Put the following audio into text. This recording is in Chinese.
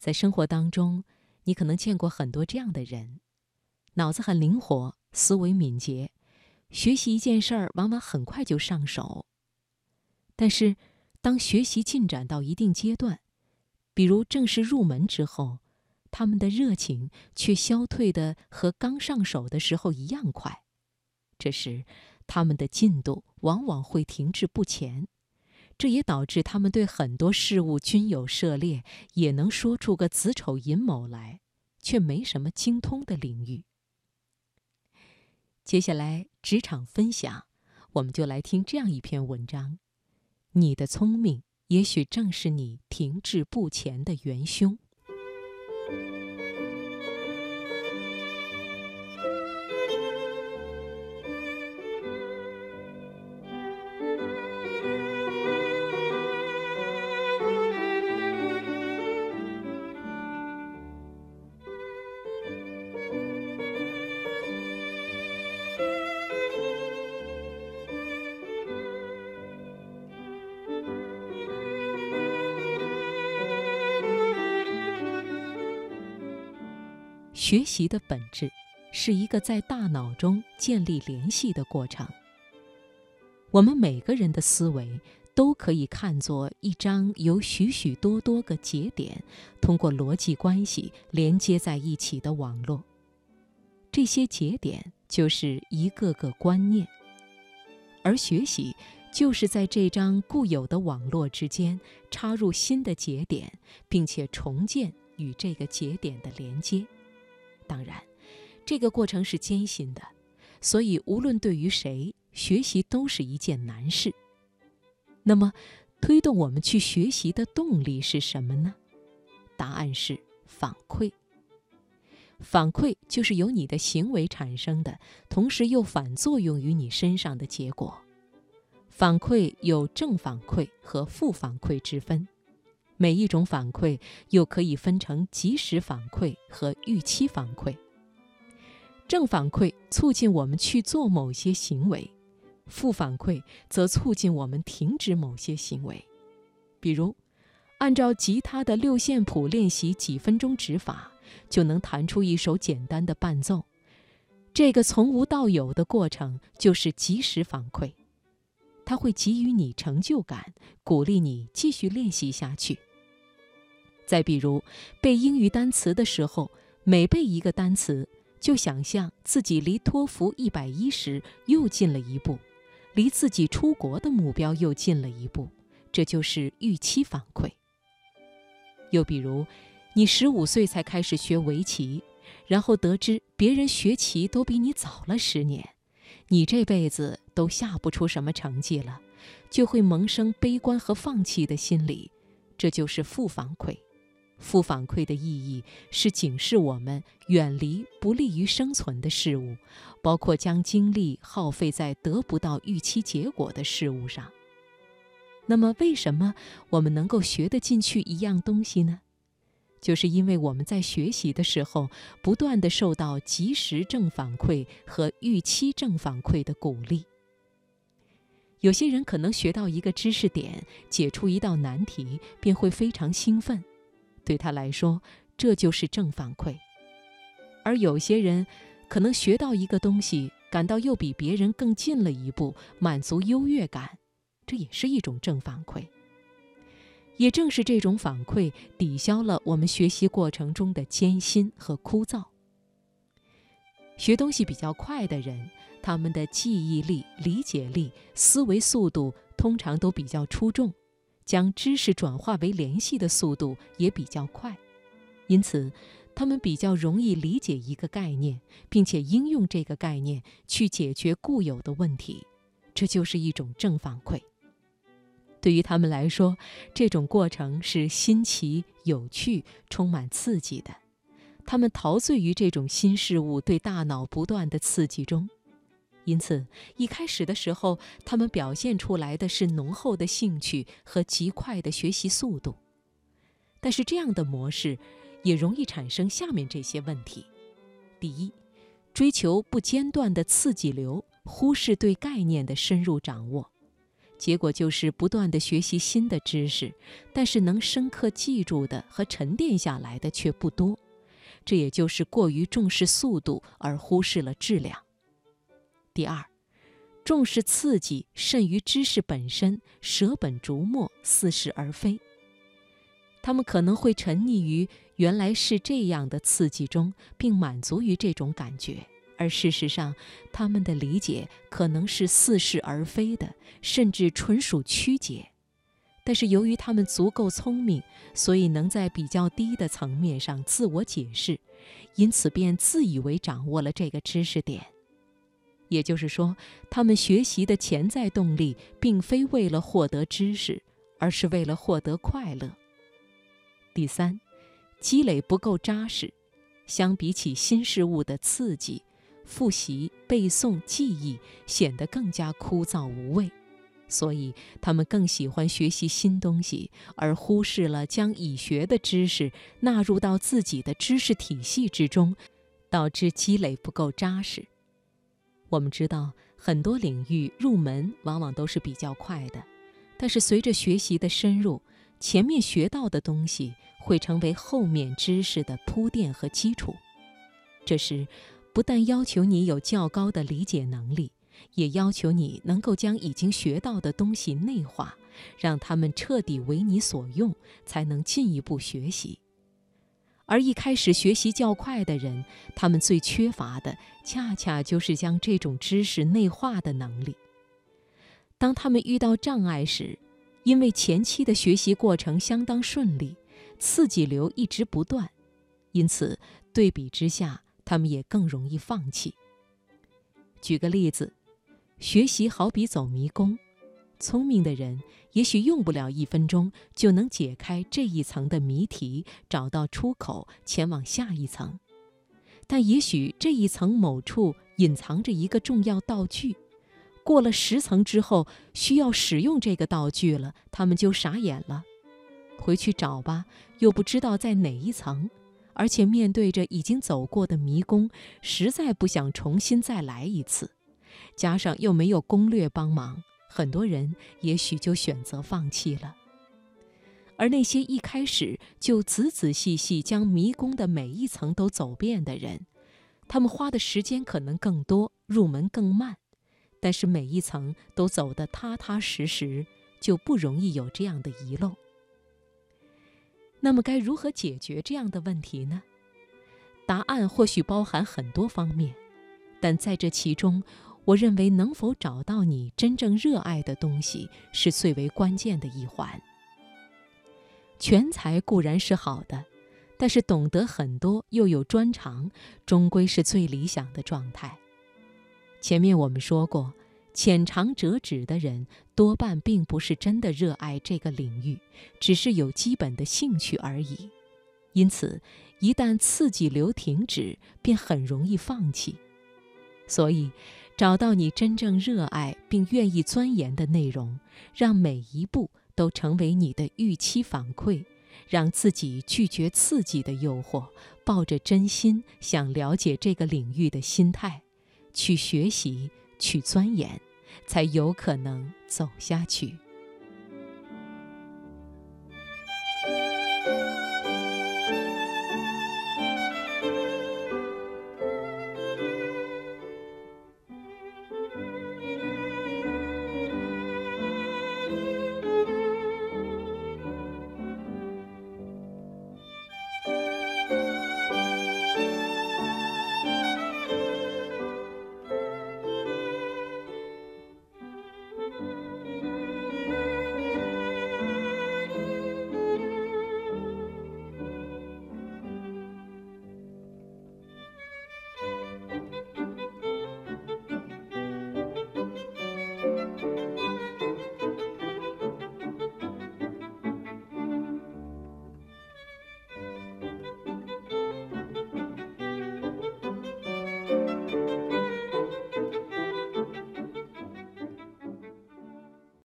在生活当中，你可能见过很多这样的人，脑子很灵活，思维敏捷，学习一件事儿往往很快就上手。但是，当学习进展到一定阶段，比如正式入门之后，他们的热情却消退的和刚上手的时候一样快。这时，他们的进度往往会停滞不前。这也导致他们对很多事物均有涉猎，也能说出个子丑寅卯来，却没什么精通的领域。接下来职场分享，我们就来听这样一篇文章：你的聪明，也许正是你停滞不前的元凶。学习的本质是一个在大脑中建立联系的过程。我们每个人的思维都可以看作一张由许许多多个节点通过逻辑关系连接在一起的网络。这些节点就是一个个观念，而学习就是在这张固有的网络之间插入新的节点，并且重建与这个节点的连接。当然，这个过程是艰辛的，所以无论对于谁，学习都是一件难事。那么，推动我们去学习的动力是什么呢？答案是反馈。反馈就是由你的行为产生的，同时又反作用于你身上的结果。反馈有正反馈和负反馈之分。每一种反馈又可以分成及时反馈和预期反馈。正反馈促进我们去做某些行为，负反馈则促进我们停止某些行为。比如，按照吉他的六线谱练习几分钟指法，就能弹出一首简单的伴奏。这个从无到有的过程就是及时反馈，它会给予你成就感，鼓励你继续练习下去。再比如，背英语单词的时候，每背一个单词，就想象自己离托福一百一十又近了一步，离自己出国的目标又近了一步，这就是预期反馈。又比如，你十五岁才开始学围棋，然后得知别人学棋都比你早了十年，你这辈子都下不出什么成绩了，就会萌生悲观和放弃的心理，这就是负反馈。负反馈的意义是警示我们远离不利于生存的事物，包括将精力耗费在得不到预期结果的事物上。那么，为什么我们能够学得进去一样东西呢？就是因为我们在学习的时候，不断的受到及时正反馈和预期正反馈的鼓励。有些人可能学到一个知识点，解出一道难题，便会非常兴奋。对他来说，这就是正反馈；而有些人可能学到一个东西，感到又比别人更近了一步，满足优越感，这也是一种正反馈。也正是这种反馈，抵消了我们学习过程中的艰辛和枯燥。学东西比较快的人，他们的记忆力、理解力、思维速度通常都比较出众。将知识转化为联系的速度也比较快，因此，他们比较容易理解一个概念，并且应用这个概念去解决固有的问题，这就是一种正反馈。对于他们来说，这种过程是新奇、有趣、充满刺激的，他们陶醉于这种新事物对大脑不断的刺激中。因此，一开始的时候，他们表现出来的是浓厚的兴趣和极快的学习速度。但是，这样的模式也容易产生下面这些问题：第一，追求不间断的刺激流，忽视对概念的深入掌握；结果就是不断的学习新的知识，但是能深刻记住的和沉淀下来的却不多。这也就是过于重视速度而忽视了质量。第二，重视刺激甚于知识本身，舍本逐末，似是而非。他们可能会沉溺于原来是这样的刺激中，并满足于这种感觉。而事实上，他们的理解可能是似是而非的，甚至纯属曲解。但是由于他们足够聪明，所以能在比较低的层面上自我解释，因此便自以为掌握了这个知识点。也就是说，他们学习的潜在动力并非为了获得知识，而是为了获得快乐。第三，积累不够扎实，相比起新事物的刺激。复习、背诵、记忆显得更加枯燥无味，所以他们更喜欢学习新东西，而忽视了将已学的知识纳入到自己的知识体系之中，导致积累不够扎实。我们知道，很多领域入门往往都是比较快的，但是随着学习的深入，前面学到的东西会成为后面知识的铺垫和基础。这时。不但要求你有较高的理解能力，也要求你能够将已经学到的东西内化，让他们彻底为你所用，才能进一步学习。而一开始学习较快的人，他们最缺乏的恰恰就是将这种知识内化的能力。当他们遇到障碍时，因为前期的学习过程相当顺利，刺激流一直不断，因此对比之下。他们也更容易放弃。举个例子，学习好比走迷宫，聪明的人也许用不了一分钟就能解开这一层的谜题，找到出口，前往下一层。但也许这一层某处隐藏着一个重要道具，过了十层之后，需要使用这个道具了，他们就傻眼了。回去找吧，又不知道在哪一层。而且面对着已经走过的迷宫，实在不想重新再来一次，加上又没有攻略帮忙，很多人也许就选择放弃了。而那些一开始就仔仔细细将迷宫的每一层都走遍的人，他们花的时间可能更多，入门更慢，但是每一层都走得踏踏实实，就不容易有这样的遗漏。那么该如何解决这样的问题呢？答案或许包含很多方面，但在这其中，我认为能否找到你真正热爱的东西是最为关键的一环。全才固然是好的，但是懂得很多又有专长，终归是最理想的状态。前面我们说过。浅尝辄止的人多半并不是真的热爱这个领域，只是有基本的兴趣而已。因此，一旦刺激流停止，便很容易放弃。所以，找到你真正热爱并愿意钻研的内容，让每一步都成为你的预期反馈，让自己拒绝刺激的诱惑，抱着真心想了解这个领域的心态，去学习。去钻研，才有可能走下去。